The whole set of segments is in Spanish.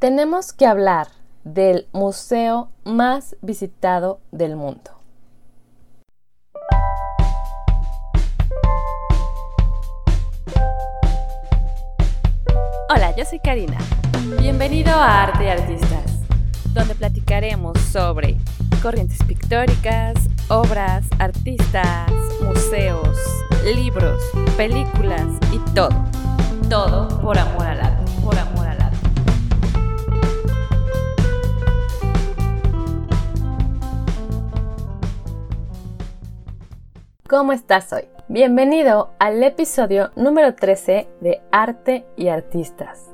tenemos que hablar del museo más visitado del mundo. Hola, yo soy Karina. Bienvenido a Arte y Artistas, donde platicaremos sobre corrientes pictóricas, obras, artistas, museos, libros, películas y todo. Todo por amor al arte, por amor al arte. ¿Cómo estás hoy? Bienvenido al episodio número 13 de Arte y Artistas.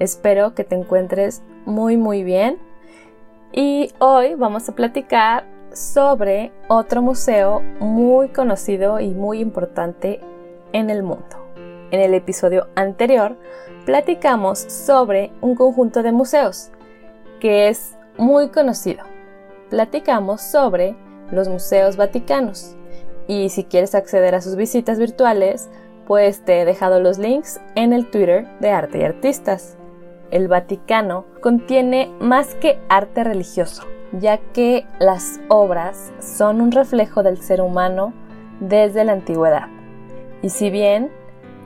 Espero que te encuentres muy muy bien y hoy vamos a platicar sobre otro museo muy conocido y muy importante en el mundo. En el episodio anterior platicamos sobre un conjunto de museos que es muy conocido. Platicamos sobre los museos vaticanos y si quieres acceder a sus visitas virtuales, pues te he dejado los links en el Twitter de Arte y Artistas. El Vaticano contiene más que arte religioso, ya que las obras son un reflejo del ser humano desde la antigüedad. Y si bien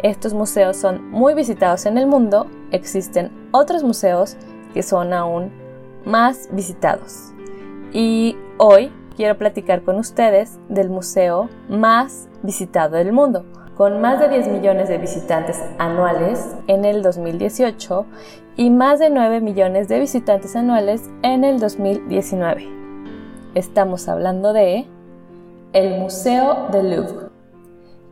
estos museos son muy visitados en el mundo, existen otros museos que son aún más visitados. Y hoy quiero platicar con ustedes del museo más visitado del mundo, con más de 10 millones de visitantes anuales en el 2018 y más de 9 millones de visitantes anuales en el 2019. Estamos hablando de el Museo del Louvre,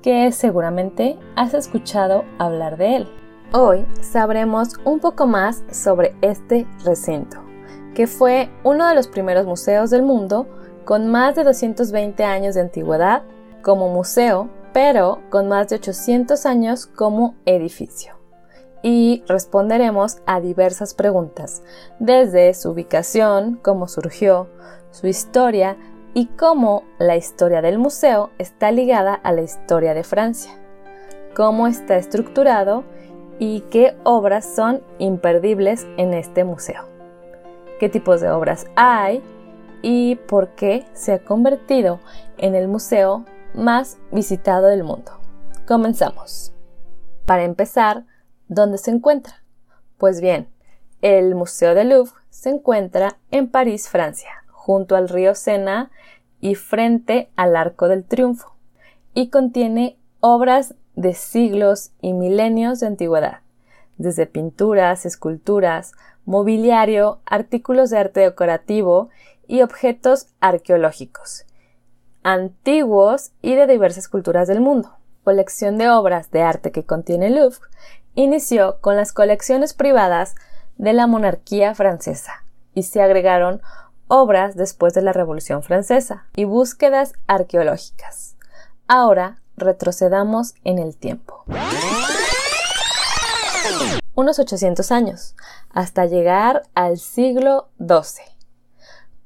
que seguramente has escuchado hablar de él. Hoy sabremos un poco más sobre este recinto, que fue uno de los primeros museos del mundo con más de 220 años de antigüedad como museo, pero con más de 800 años como edificio. Y responderemos a diversas preguntas, desde su ubicación, cómo surgió, su historia y cómo la historia del museo está ligada a la historia de Francia, cómo está estructurado y qué obras son imperdibles en este museo, qué tipos de obras hay y por qué se ha convertido en el museo más visitado del mundo. Comenzamos. Para empezar, ¿dónde se encuentra? Pues bien, el Museo del Louvre se encuentra en París, Francia, junto al río Sena y frente al Arco del Triunfo, y contiene obras de siglos y milenios de antigüedad, desde pinturas, esculturas, mobiliario, artículos de arte decorativo y objetos arqueológicos, antiguos y de diversas culturas del mundo. Colección de obras de arte que contiene Louvre inició con las colecciones privadas de la monarquía francesa y se agregaron obras después de la Revolución Francesa y búsquedas arqueológicas. Ahora retrocedamos en el tiempo. Unos 800 años, hasta llegar al siglo XII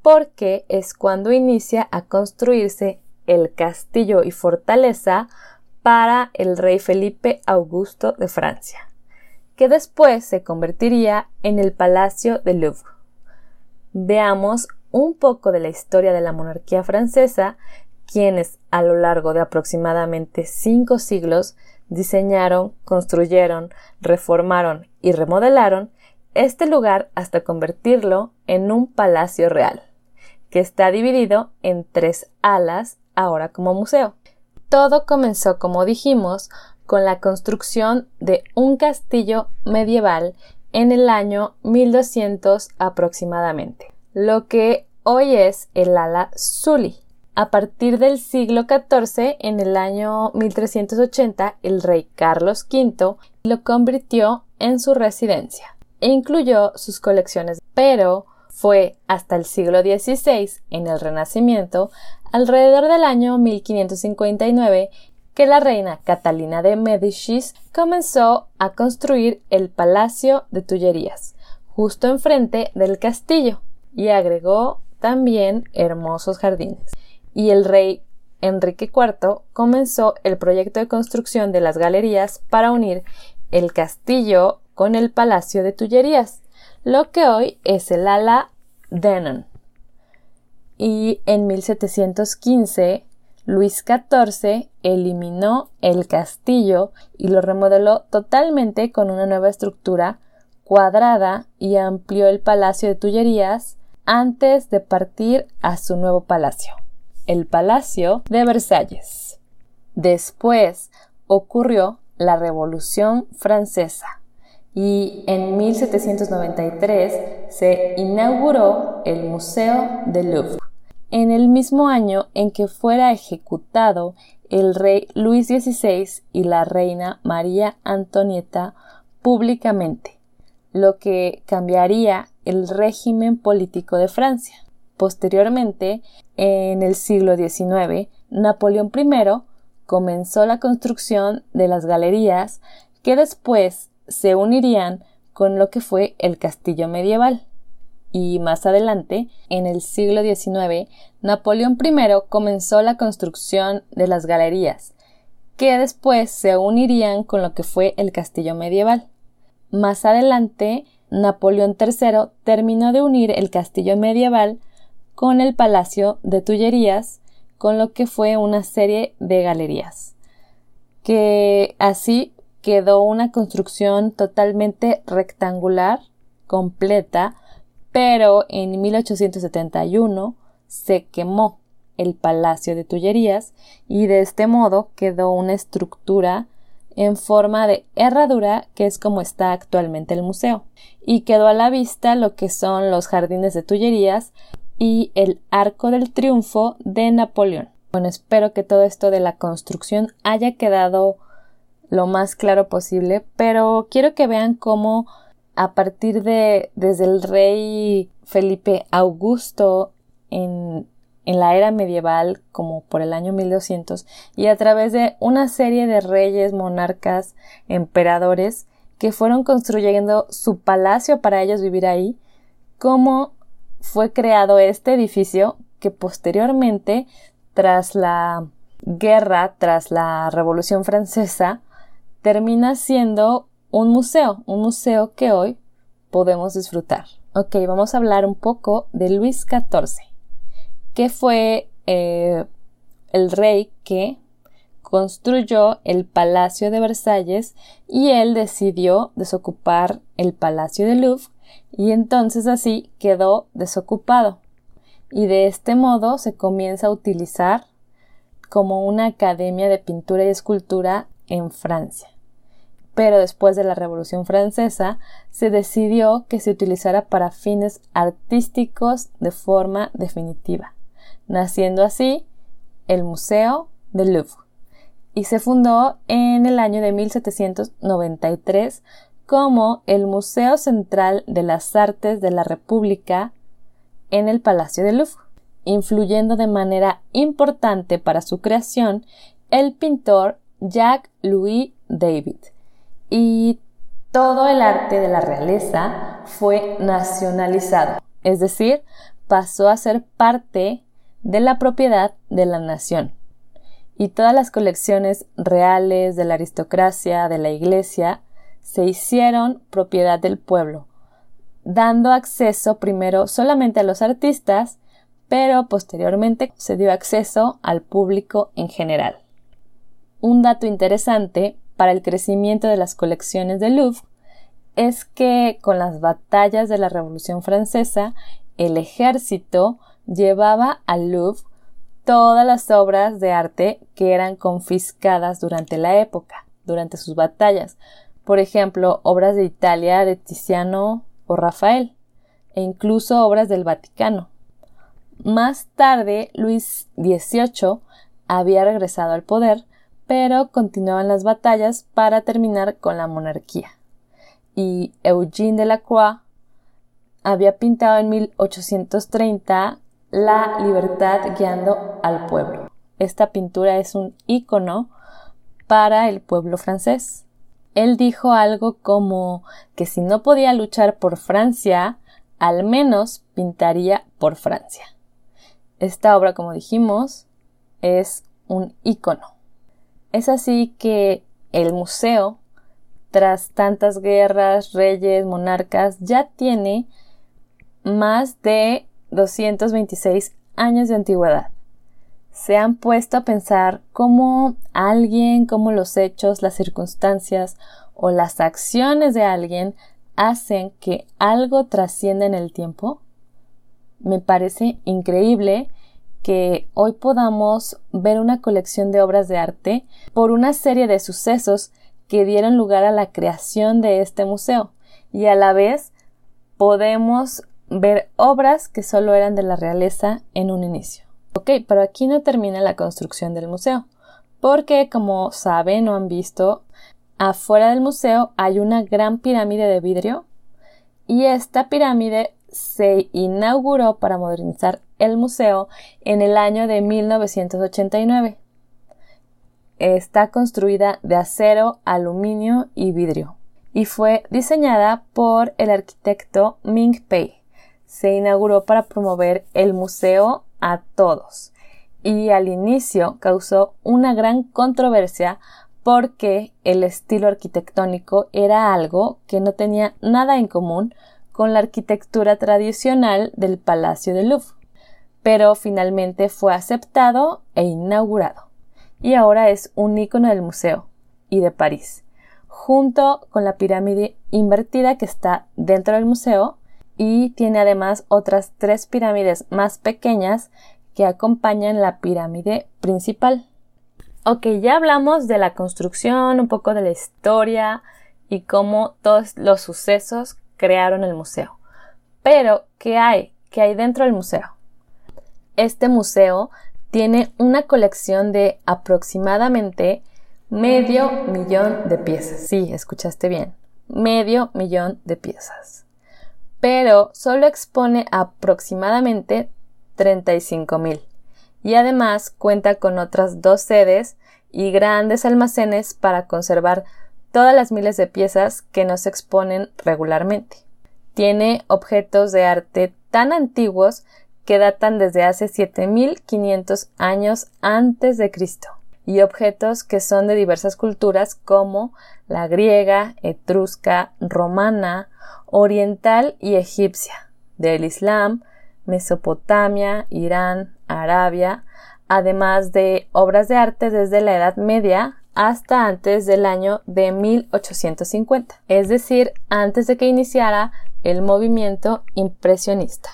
porque es cuando inicia a construirse el castillo y fortaleza para el rey Felipe Augusto de Francia, que después se convertiría en el Palacio de Louvre. Veamos un poco de la historia de la monarquía francesa, quienes a lo largo de aproximadamente cinco siglos diseñaron, construyeron, reformaron y remodelaron este lugar hasta convertirlo en un palacio real que está dividido en tres alas ahora como museo. Todo comenzó, como dijimos, con la construcción de un castillo medieval en el año 1200 aproximadamente, lo que hoy es el ala Sully. A partir del siglo XIV, en el año 1380, el rey Carlos V lo convirtió en su residencia e incluyó sus colecciones, pero fue hasta el siglo XVI, en el Renacimiento, alrededor del año 1559, que la reina Catalina de Médicis comenzó a construir el Palacio de Tullerías, justo enfrente del castillo, y agregó también hermosos jardines. Y el rey Enrique IV comenzó el proyecto de construcción de las galerías para unir el castillo con el Palacio de Tullerías, lo que hoy es el ala Denon. Y en 1715, Luis XIV eliminó el castillo y lo remodeló totalmente con una nueva estructura cuadrada y amplió el Palacio de Tullerías antes de partir a su nuevo palacio, el Palacio de Versalles. Después ocurrió la Revolución Francesa y en 1793 se inauguró el Museo del Louvre. En el mismo año en que fuera ejecutado el rey Luis XVI y la reina María Antonieta públicamente lo que cambiaría el régimen político de Francia. Posteriormente, en el siglo XIX, Napoleón I comenzó la construcción de las galerías que después se unirían con lo que fue el castillo medieval. Y más adelante, en el siglo XIX, Napoleón I comenzó la construcción de las galerías, que después se unirían con lo que fue el castillo medieval. Más adelante, Napoleón III terminó de unir el castillo medieval con el palacio de Tullerías, con lo que fue una serie de galerías, que así quedó una construcción totalmente rectangular, completa, pero en 1871 se quemó el Palacio de Tullerías y de este modo quedó una estructura en forma de herradura, que es como está actualmente el museo. Y quedó a la vista lo que son los jardines de Tullerías y el Arco del Triunfo de Napoleón. Bueno, espero que todo esto de la construcción haya quedado lo más claro posible, pero quiero que vean cómo a partir de desde el rey Felipe Augusto en en la era medieval como por el año 1200 y a través de una serie de reyes, monarcas, emperadores que fueron construyendo su palacio para ellos vivir ahí, cómo fue creado este edificio que posteriormente, tras la guerra, tras la Revolución Francesa, termina siendo un museo, un museo que hoy podemos disfrutar. Ok, vamos a hablar un poco de Luis XIV que fue eh, el rey que construyó el Palacio de Versalles y él decidió desocupar el Palacio de Louvre y entonces así quedó desocupado. Y de este modo se comienza a utilizar como una academia de pintura y escultura en Francia. Pero después de la Revolución Francesa se decidió que se utilizara para fines artísticos de forma definitiva naciendo así el Museo del Louvre y se fundó en el año de 1793 como el Museo Central de las Artes de la República en el Palacio del Louvre, influyendo de manera importante para su creación el pintor Jacques-Louis David. Y todo el arte de la realeza fue nacionalizado, es decir, pasó a ser parte de la propiedad de la nación. Y todas las colecciones reales de la aristocracia, de la iglesia, se hicieron propiedad del pueblo, dando acceso primero solamente a los artistas, pero posteriormente se dio acceso al público en general. Un dato interesante para el crecimiento de las colecciones de Louvre es que con las batallas de la Revolución Francesa, el ejército llevaba al Louvre todas las obras de arte que eran confiscadas durante la época, durante sus batallas. Por ejemplo, obras de Italia de Tiziano o Rafael, e incluso obras del Vaticano. Más tarde, Luis XVIII había regresado al poder, pero continuaban las batallas para terminar con la monarquía. Y Eugene Delacroix había pintado en 1830 la libertad guiando al pueblo. Esta pintura es un icono para el pueblo francés. Él dijo algo como que si no podía luchar por Francia, al menos pintaría por Francia. Esta obra, como dijimos, es un icono. Es así que el museo tras tantas guerras, reyes, monarcas, ya tiene más de 226 años de antigüedad. Se han puesto a pensar cómo alguien, cómo los hechos, las circunstancias o las acciones de alguien hacen que algo trascienda en el tiempo. Me parece increíble que hoy podamos ver una colección de obras de arte por una serie de sucesos que dieron lugar a la creación de este museo y a la vez podemos ver obras que solo eran de la realeza en un inicio. Ok, pero aquí no termina la construcción del museo, porque como saben o han visto, afuera del museo hay una gran pirámide de vidrio y esta pirámide se inauguró para modernizar el museo en el año de 1989. Está construida de acero, aluminio y vidrio y fue diseñada por el arquitecto Ming Pei. Se inauguró para promover el museo a todos. Y al inicio causó una gran controversia porque el estilo arquitectónico era algo que no tenía nada en común con la arquitectura tradicional del Palacio de Louvre, pero finalmente fue aceptado e inaugurado. Y ahora es un icono del museo y de París, junto con la pirámide invertida que está dentro del museo y tiene además otras tres pirámides más pequeñas que acompañan la pirámide principal. Ok, ya hablamos de la construcción, un poco de la historia y cómo todos los sucesos crearon el museo. Pero, ¿qué hay? ¿Qué hay dentro del museo? Este museo tiene una colección de aproximadamente medio millón de piezas. Sí, escuchaste bien. Medio millón de piezas. Pero solo expone aproximadamente 35 mil. Y además cuenta con otras dos sedes y grandes almacenes para conservar todas las miles de piezas que no se exponen regularmente. Tiene objetos de arte tan antiguos que datan desde hace 7500 años antes de Cristo y objetos que son de diversas culturas como la griega, etrusca, romana, oriental y egipcia, del Islam, Mesopotamia, Irán, Arabia, además de obras de arte desde la Edad Media hasta antes del año de 1850, es decir, antes de que iniciara el movimiento impresionista.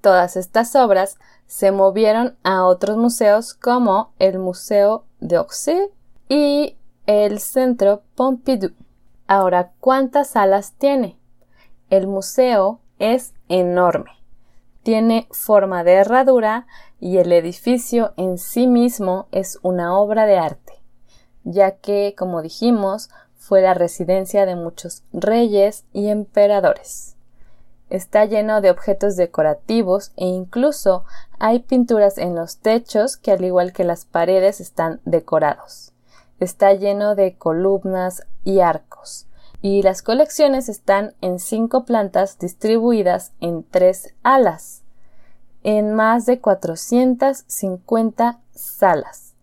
Todas estas obras se movieron a otros museos como el Museo d'Orsay y el Centro Pompidou. Ahora, ¿cuántas salas tiene? El museo es enorme. Tiene forma de herradura y el edificio en sí mismo es una obra de arte, ya que, como dijimos, fue la residencia de muchos reyes y emperadores. Está lleno de objetos decorativos e incluso hay pinturas en los techos que al igual que las paredes están decorados. Está lleno de columnas y arcos. Y las colecciones están en cinco plantas distribuidas en tres alas, en más de 450 salas.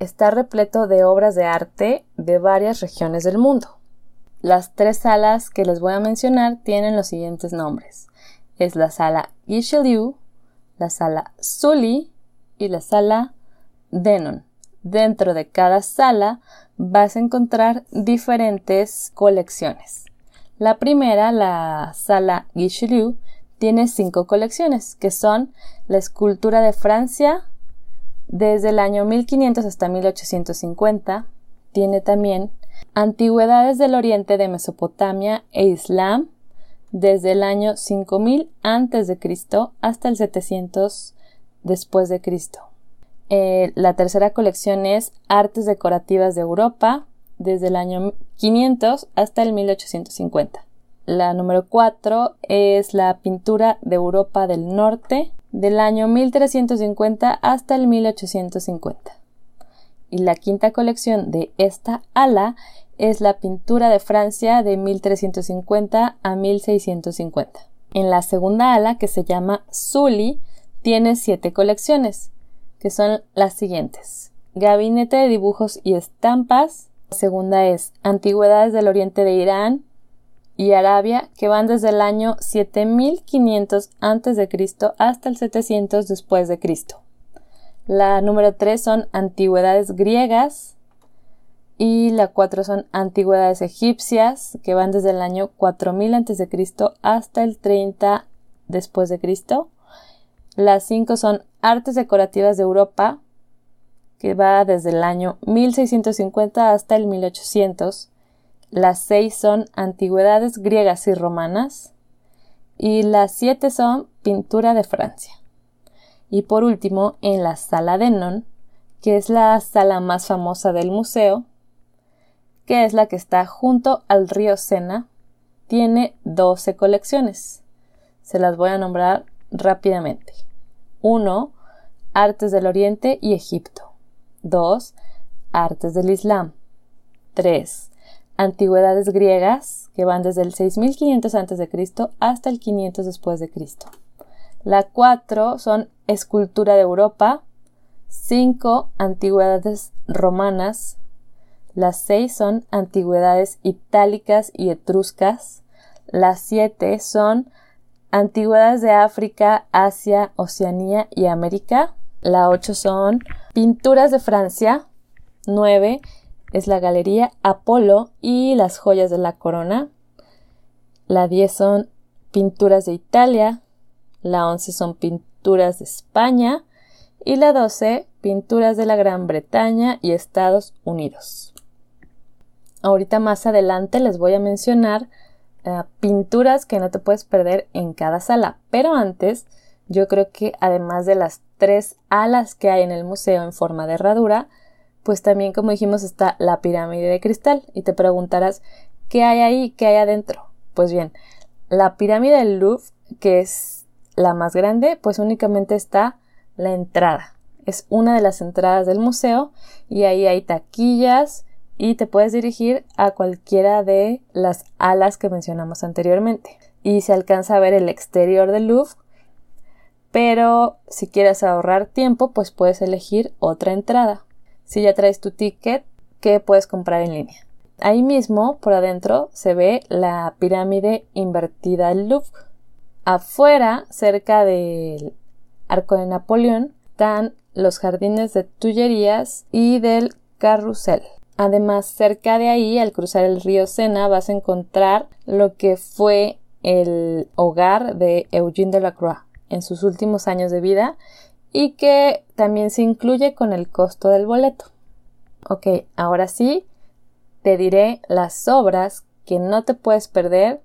Está repleto de obras de arte de varias regiones del mundo. Las tres salas que les voy a mencionar tienen los siguientes nombres. Es la sala Richelieu, la sala Sully y la sala Denon. Dentro de cada sala vas a encontrar diferentes colecciones. La primera, la sala Richelieu, tiene cinco colecciones, que son la escultura de Francia desde el año 1500 hasta 1850. Tiene también Antigüedades del Oriente de Mesopotamia e Islam desde el año 5000 a.C. hasta el 700 después de Cristo. Eh, la tercera colección es Artes decorativas de Europa desde el año 500 hasta el 1850. La número 4 es la pintura de Europa del Norte del año 1350 hasta el 1850 y la quinta colección de esta ala es la pintura de Francia de 1350 a 1650. En la segunda ala, que se llama Sully, tiene siete colecciones, que son las siguientes. Gabinete de dibujos y estampas, La segunda es Antigüedades del Oriente de Irán y Arabia, que van desde el año 7500 a.C. hasta el 700 después de Cristo. La número 3 son Antigüedades griegas y la 4 son Antigüedades egipcias, que van desde el año 4000 a.C. hasta el 30 después de Cristo. Las 5 son Artes decorativas de Europa, que va desde el año 1650 hasta el 1800. Las 6 son Antigüedades griegas y romanas. Y las 7 son Pintura de Francia. Y por último, en la Sala Denon, que es la sala más famosa del museo, que es la que está junto al río Sena, tiene 12 colecciones. Se las voy a nombrar rápidamente. 1. Artes del Oriente y Egipto. 2. Artes del Islam. 3. Antigüedades griegas, que van desde el 6500 a.C. hasta el 500 después de Cristo. La 4 son escultura de Europa. 5. Antigüedades romanas. Las 6 son antigüedades itálicas y etruscas. Las 7 son Antigüedades de África, Asia, Oceanía y América. La 8 son Pinturas de Francia. 9 es la Galería Apolo y las joyas de la corona. La 10 son Pinturas de Italia. La 11 son Pinturas de España. Y la 12 Pinturas de la Gran Bretaña y Estados Unidos. Ahorita más adelante les voy a mencionar eh, pinturas que no te puedes perder en cada sala. Pero antes, yo creo que además de las tres alas que hay en el museo en forma de herradura, pues también, como dijimos, está la pirámide de cristal. Y te preguntarás, ¿qué hay ahí? ¿Qué hay adentro? Pues bien, la pirámide del Louvre, que es la más grande, pues únicamente está la entrada. Es una de las entradas del museo y ahí hay taquillas, y te puedes dirigir a cualquiera de las alas que mencionamos anteriormente. Y se alcanza a ver el exterior del Louvre, pero si quieres ahorrar tiempo, pues puedes elegir otra entrada. Si ya traes tu ticket, ¿qué puedes comprar en línea? Ahí mismo, por adentro, se ve la pirámide invertida del Louvre. Afuera, cerca del Arco de Napoleón, están los jardines de Tullerías y del Carrusel. Además, cerca de ahí, al cruzar el río Sena, vas a encontrar lo que fue el hogar de Eugene Delacroix en sus últimos años de vida y que también se incluye con el costo del boleto. Ok, ahora sí, te diré las obras que no te puedes perder,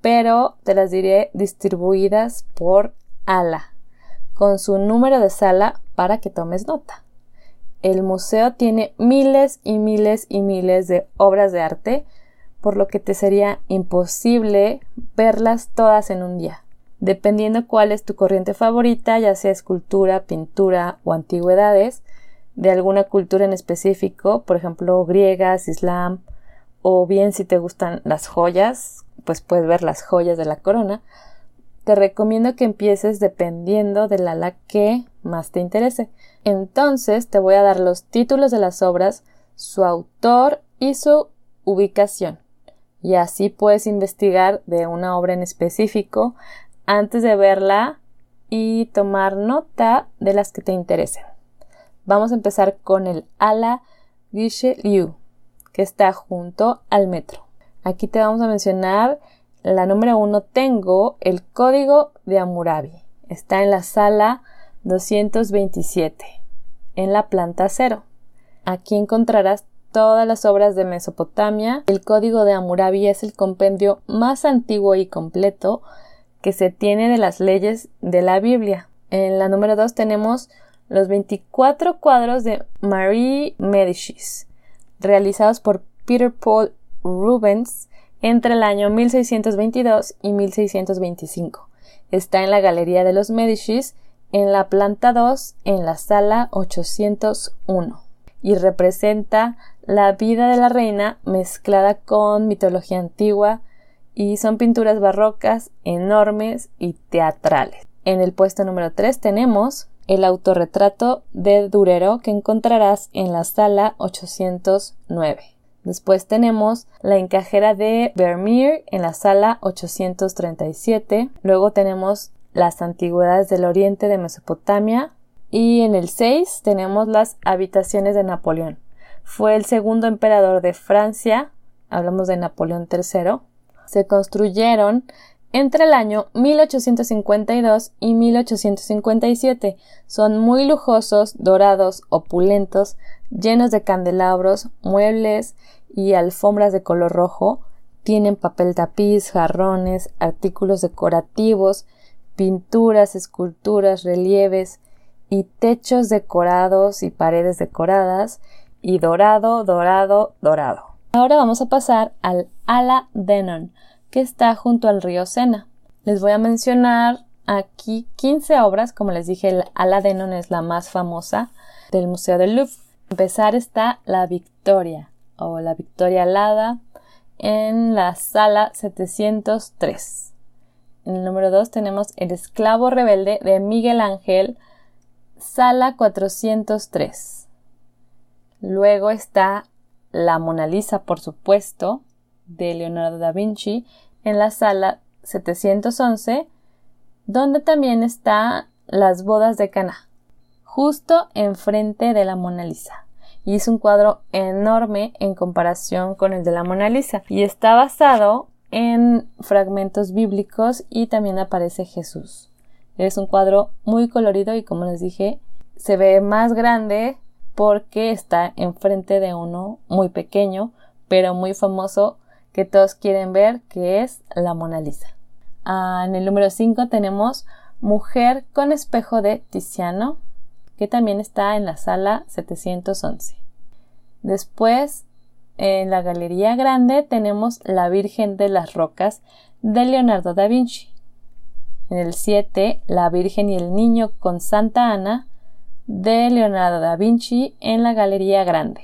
pero te las diré distribuidas por ala, con su número de sala para que tomes nota el museo tiene miles y miles y miles de obras de arte, por lo que te sería imposible verlas todas en un día. Dependiendo cuál es tu corriente favorita, ya sea escultura, pintura o antigüedades, de alguna cultura en específico, por ejemplo, griegas, islam, o bien si te gustan las joyas, pues puedes ver las joyas de la corona, te recomiendo que empieces dependiendo de la que más te interese. Entonces te voy a dar los títulos de las obras, su autor y su ubicación. Y así puedes investigar de una obra en específico antes de verla y tomar nota de las que te interesen. Vamos a empezar con el Ala Liu, que está junto al metro. Aquí te vamos a mencionar la número uno. Tengo el código de Amurabi. Está en la sala 227, en la planta cero. Aquí encontrarás todas las obras de Mesopotamia. El código de Hammurabi es el compendio más antiguo y completo que se tiene de las leyes de la Biblia. En la número 2 tenemos los 24 cuadros de Marie Medicis, realizados por Peter Paul Rubens entre el año 1622 y 1625. Está en la Galería de los Medicis en la planta 2 en la sala 801 y representa la vida de la reina mezclada con mitología antigua y son pinturas barrocas enormes y teatrales. En el puesto número 3 tenemos el autorretrato de Durero que encontrarás en la sala 809. Después tenemos la encajera de Vermeer en la sala 837. Luego tenemos las antigüedades del oriente de Mesopotamia. Y en el 6 tenemos las habitaciones de Napoleón. Fue el segundo emperador de Francia. Hablamos de Napoleón III. Se construyeron entre el año 1852 y 1857. Son muy lujosos, dorados, opulentos, llenos de candelabros, muebles y alfombras de color rojo. Tienen papel tapiz, jarrones, artículos decorativos, pinturas, esculturas, relieves y techos decorados y paredes decoradas y dorado, dorado, dorado. Ahora vamos a pasar al Ala Denon, que está junto al río Sena. Les voy a mencionar aquí 15 obras, como les dije, el Ala Denon es la más famosa del Museo del Louvre. empezar está la Victoria o la Victoria Alada en la sala 703. En el número 2 tenemos El esclavo rebelde de Miguel Ángel, sala 403. Luego está La Mona Lisa, por supuesto, de Leonardo da Vinci en la sala 711, donde también está Las bodas de Cana, justo enfrente de la Mona Lisa. Y es un cuadro enorme en comparación con el de la Mona Lisa y está basado en fragmentos bíblicos y también aparece Jesús. Es un cuadro muy colorido y como les dije, se ve más grande porque está enfrente de uno muy pequeño, pero muy famoso que todos quieren ver, que es la Mona Lisa. Ah, en el número 5 tenemos Mujer con espejo de Tiziano, que también está en la sala 711. Después, en la Galería Grande tenemos La Virgen de las Rocas de Leonardo da Vinci. En el 7, La Virgen y el Niño con Santa Ana de Leonardo da Vinci en la Galería Grande.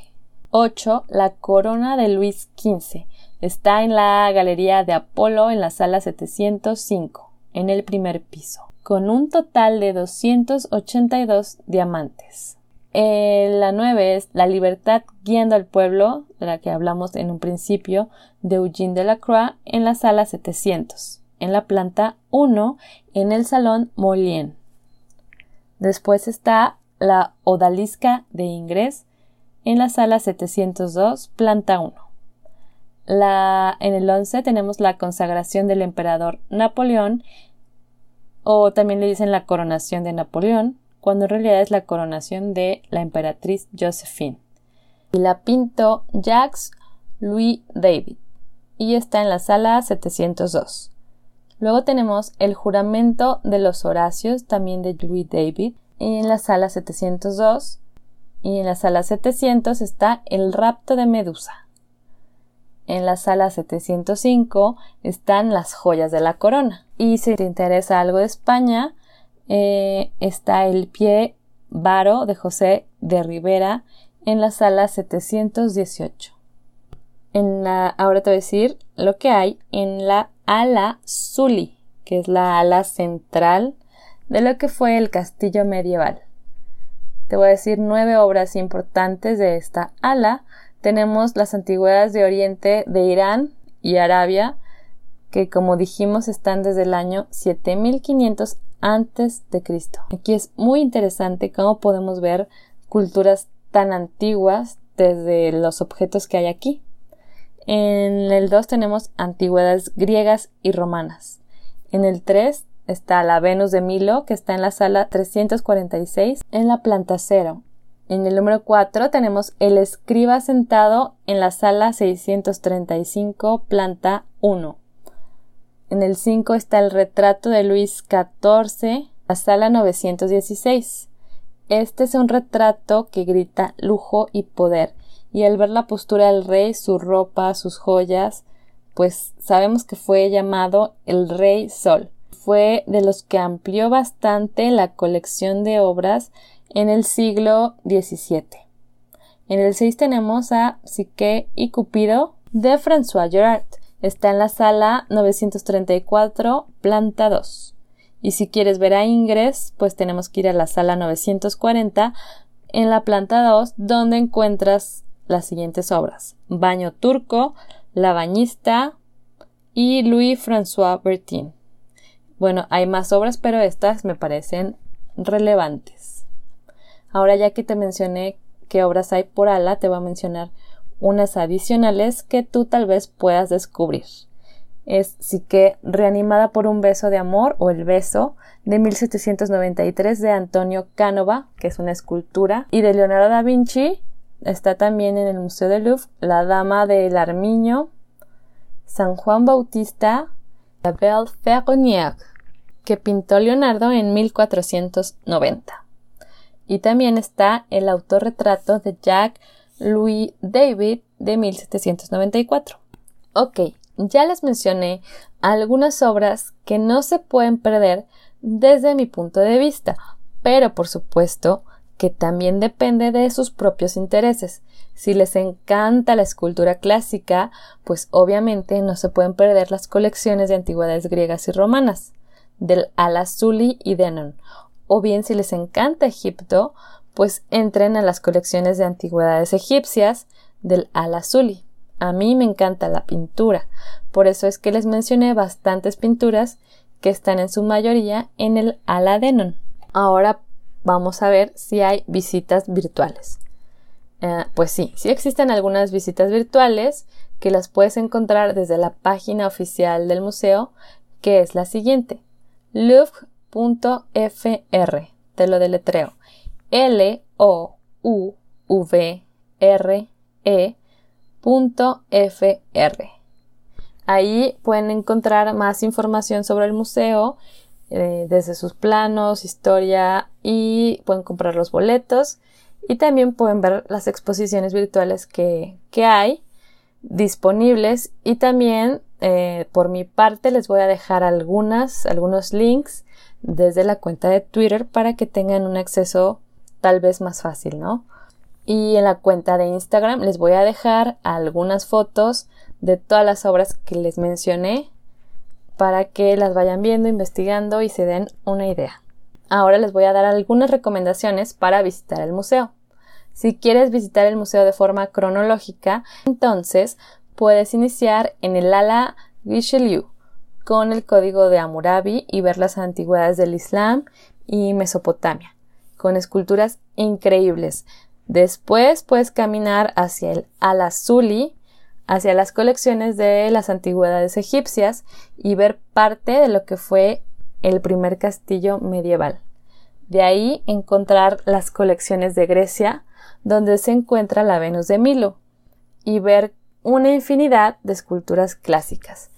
8. La Corona de Luis XV Está en la Galería de Apolo en la sala 705, en el primer piso, con un total de 282 diamantes. Eh, la 9 es La libertad guiando al pueblo, de la que hablamos en un principio, de Eugene Delacroix, en la sala 700, en la planta 1, en el salón Molien. Después está La odalisca de Ingres, en la sala 702, planta 1 en el 11 tenemos la consagración del emperador Napoleón, o también le dicen la coronación de Napoleón, cuando en realidad es la coronación de la emperatriz Josephine. Y la pintó Jacques Louis David, y está en la sala 702. Luego tenemos el juramento de los Horacios, también de Louis David, en la sala 702. Y en la sala 700 está el rapto de Medusa. En la sala 705 están las joyas de la corona. Y si te interesa algo de España, eh, está el pie varo de José de Rivera en la sala 718. En la, ahora te voy a decir lo que hay en la ala Zuli, que es la ala central de lo que fue el castillo medieval. Te voy a decir nueve obras importantes de esta ala tenemos las antigüedades de Oriente de Irán y Arabia, que como dijimos están desde el año 7500 antes de Cristo. Aquí es muy interesante cómo podemos ver culturas tan antiguas desde los objetos que hay aquí. En el 2 tenemos antigüedades griegas y romanas. En el 3 está la Venus de Milo, que está en la sala 346 en la planta 0. En el número 4 tenemos el escriba sentado en la sala 635, planta 1. En el 5 está el retrato de Luis XIV, la sala 916. Este es un retrato que grita lujo y poder, y al ver la postura del rey, su ropa, sus joyas, pues sabemos que fue llamado el Rey Sol. Fue de los que amplió bastante la colección de obras en el siglo XVII. En el 6 tenemos a Psique y Cupido de François Gerard. Está en la sala 934, planta 2. Y si quieres ver a Ingres, pues tenemos que ir a la sala 940 en la planta 2, donde encuentras las siguientes obras: Baño Turco, La Bañista y Louis-François Bertin. Bueno, hay más obras, pero estas me parecen relevantes. Ahora ya que te mencioné qué obras hay por ala, te voy a mencionar unas adicionales que tú tal vez puedas descubrir. Es que reanimada por un beso de amor o el beso de 1793 de Antonio Cánova, que es una escultura, y de Leonardo da Vinci. Está también en el Museo del Louvre La Dama del Armiño, San Juan Bautista, la Belle Ferronnière, que pintó Leonardo en 1490. Y también está el autorretrato de Jack Louis David de 1794. Ok, ya les mencioné algunas obras que no se pueden perder desde mi punto de vista, pero por supuesto que también depende de sus propios intereses. Si les encanta la escultura clásica, pues obviamente no se pueden perder las colecciones de antigüedades griegas y romanas, del Al-Azuli y Denon. O bien si les encanta Egipto, pues entren a las colecciones de antigüedades egipcias del Al-Azuli. A mí me encanta la pintura, por eso es que les mencioné bastantes pinturas que están en su mayoría en el Al-Denon. Ahora vamos a ver si hay visitas virtuales. Eh, pues sí, sí existen algunas visitas virtuales que las puedes encontrar desde la página oficial del museo, que es la siguiente: louvre.fr. Te lo deletreo. L O U V R E .fr. Ahí pueden encontrar más información sobre el museo, eh, desde sus planos, historia y pueden comprar los boletos y también pueden ver las exposiciones virtuales que, hay disponibles y también eh, por mi parte les voy a dejar algunas, algunos links desde la cuenta de Twitter para que tengan un acceso tal vez más fácil, ¿no? Y en la cuenta de Instagram les voy a dejar algunas fotos de todas las obras que les mencioné para que las vayan viendo, investigando y se den una idea. Ahora les voy a dar algunas recomendaciones para visitar el museo. Si quieres visitar el museo de forma cronológica, entonces puedes iniciar en el ala Richelieu con el código de Hammurabi y ver las antigüedades del Islam y Mesopotamia con esculturas increíbles. Después puedes caminar hacia el Al-Azuli, hacia las colecciones de las antigüedades egipcias y ver parte de lo que fue el primer castillo medieval. De ahí encontrar las colecciones de Grecia, donde se encuentra la Venus de Milo, y ver una infinidad de esculturas clásicas,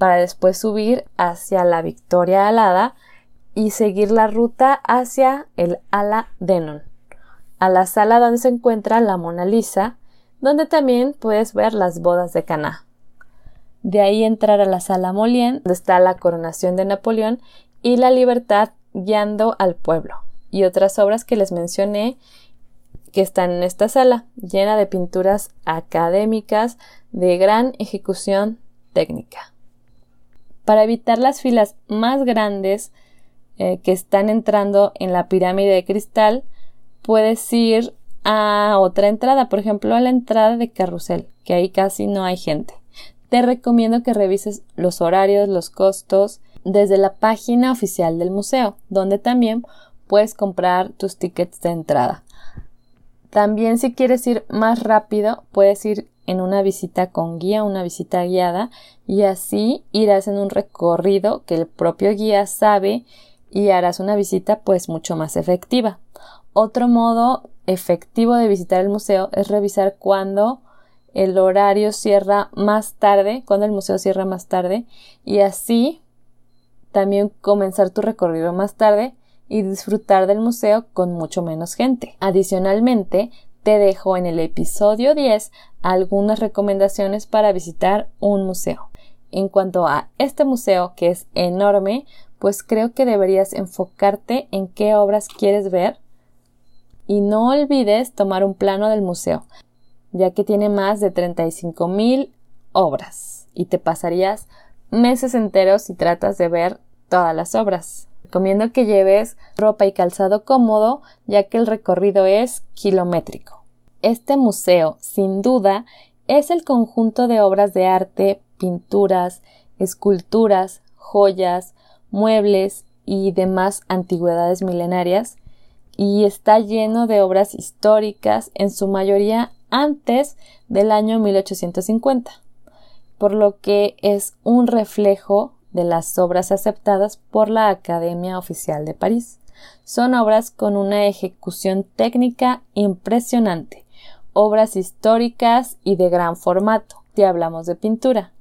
para después subir hacia la Victoria Alada, y seguir la ruta hacia el Ala Denon, a la sala donde se encuentra la Mona Lisa, donde también puedes ver las bodas de Caná. De ahí entrar a la sala Molien, donde está la coronación de Napoleón y la libertad guiando al pueblo, y otras obras que les mencioné que están en esta sala, llena de pinturas académicas de gran ejecución técnica. Para evitar las filas más grandes eh, que están entrando en la pirámide de cristal, puedes ir a otra entrada, por ejemplo a la entrada de carrusel, que ahí casi no hay gente. Te recomiendo que revises los horarios, los costos desde la página oficial del museo, donde también puedes comprar tus tickets de entrada. También si quieres ir más rápido, puedes ir en una visita con guía, una visita guiada, y así irás en un recorrido que el propio guía sabe y harás una visita pues mucho más efectiva. Otro modo efectivo de visitar el museo es revisar cuando el horario cierra más tarde, cuando el museo cierra más tarde y así también comenzar tu recorrido más tarde y disfrutar del museo con mucho menos gente. Adicionalmente, te dejo en el episodio 10 algunas recomendaciones para visitar un museo. En cuanto a este museo, que es enorme, pues creo que deberías enfocarte en qué obras quieres ver y no olvides tomar un plano del museo, ya que tiene más de 35 mil obras y te pasarías meses enteros si tratas de ver todas las obras. Recomiendo que lleves ropa y calzado cómodo, ya que el recorrido es kilométrico. este museo, sin duda, es el conjunto de obras de arte, pinturas, esculturas, joyas, muebles y demás antigüedades milenarias, y está lleno de obras históricas, en su mayoría antes del año 1850, por lo que es un reflejo de las obras aceptadas por la Academia Oficial de París. Son obras con una ejecución técnica impresionante, obras históricas y de gran formato, si hablamos de pintura.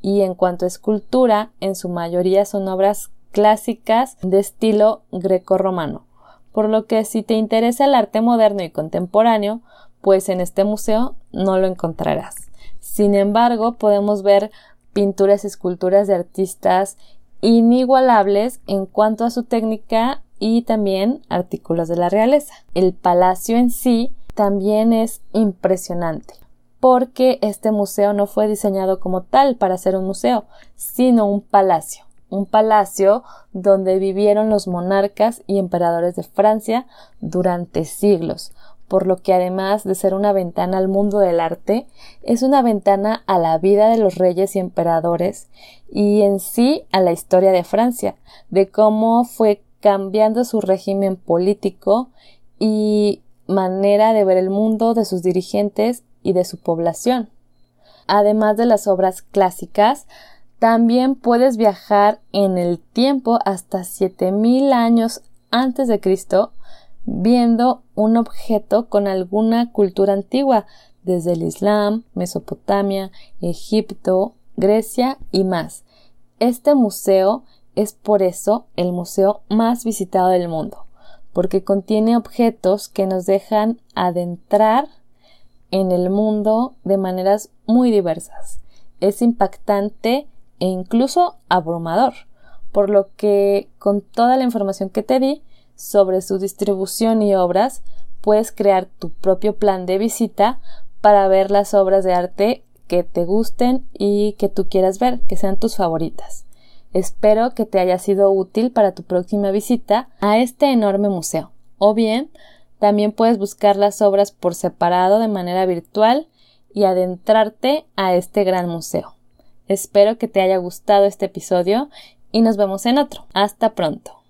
Y en cuanto a escultura, en su mayoría son obras clásicas de estilo greco-romano, por lo que si te interesa el arte moderno y contemporáneo, pues en este museo no lo encontrarás. Sin embargo, podemos ver pinturas y esculturas de artistas inigualables en cuanto a su técnica y también artículos de la realeza. El palacio en sí también es impresionante porque este museo no fue diseñado como tal para ser un museo, sino un palacio. Un palacio donde vivieron los monarcas y emperadores de Francia durante siglos, por lo que además de ser una ventana al mundo del arte, es una ventana a la vida de los reyes y emperadores y en sí a la historia de Francia, de cómo fue cambiando su régimen político y manera de ver el mundo de sus dirigentes y de su población. Además de las obras clásicas, también puedes viajar en el tiempo hasta 7000 años antes de Cristo viendo un objeto con alguna cultura antigua, desde el Islam, Mesopotamia, Egipto, Grecia y más. Este museo es por eso el museo más visitado del mundo, porque contiene objetos que nos dejan adentrar en el mundo de maneras muy diversas. Es impactante e incluso abrumador, por lo que con toda la información que te di, sobre su distribución y obras, puedes crear tu propio plan de visita para ver las obras de arte que te gusten y que tú quieras ver, que sean tus favoritas. Espero que te haya sido útil para tu próxima visita a este enorme museo. O bien, también puedes buscar las obras por separado de manera virtual y adentrarte a este gran museo. Espero que te haya gustado este episodio y nos vemos en otro. Hasta pronto.